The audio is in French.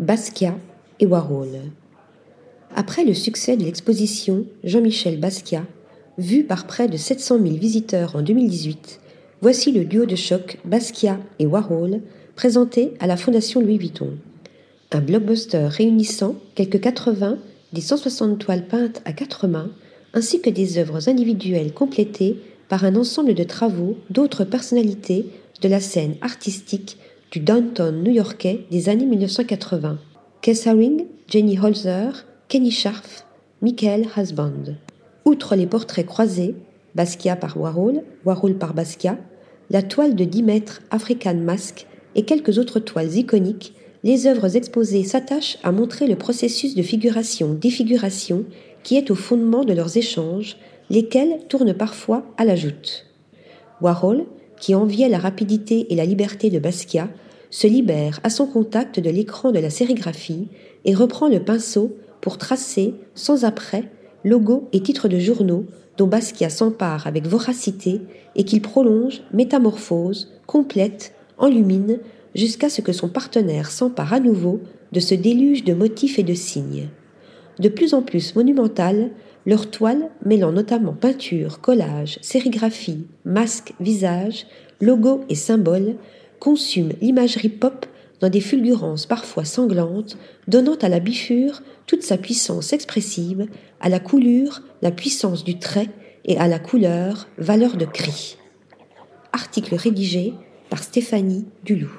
Basquiat et Warhol. Après le succès de l'exposition Jean-Michel Basquiat, vu par près de 700 000 visiteurs en 2018, voici le duo de choc Basquiat et Warhol présenté à la Fondation Louis Vuitton. Un blockbuster réunissant quelques 80 des 160 toiles peintes à quatre mains, ainsi que des œuvres individuelles complétées par un ensemble de travaux d'autres personnalités de la scène artistique du downtown new-yorkais des années 1980. Keith Haring, Jenny Holzer, Kenny Scharf, Michael Hasband. Outre les portraits croisés, Basquiat par Warhol, Warhol par Basquiat, la toile de 10 mètres African Mask et quelques autres toiles iconiques les œuvres exposées s'attachent à montrer le processus de figuration-défiguration qui est au fondement de leurs échanges, lesquels tournent parfois à la joute. Warhol, qui enviait la rapidité et la liberté de Basquiat, se libère à son contact de l'écran de la sérigraphie et reprend le pinceau pour tracer, sans après, logos et titres de journaux dont Basquiat s'empare avec voracité et qu'il prolonge, métamorphose, complète, enlumine, jusqu'à ce que son partenaire s'empare à nouveau de ce déluge de motifs et de signes. De plus en plus monumentales, leurs toiles, mêlant notamment peinture, collage, sérigraphie, masques, visages, logos et symboles, consument l'imagerie pop dans des fulgurances parfois sanglantes, donnant à la bifure toute sa puissance expressive, à la coulure la puissance du trait et à la couleur valeur de cri. Article rédigé par Stéphanie Dulou.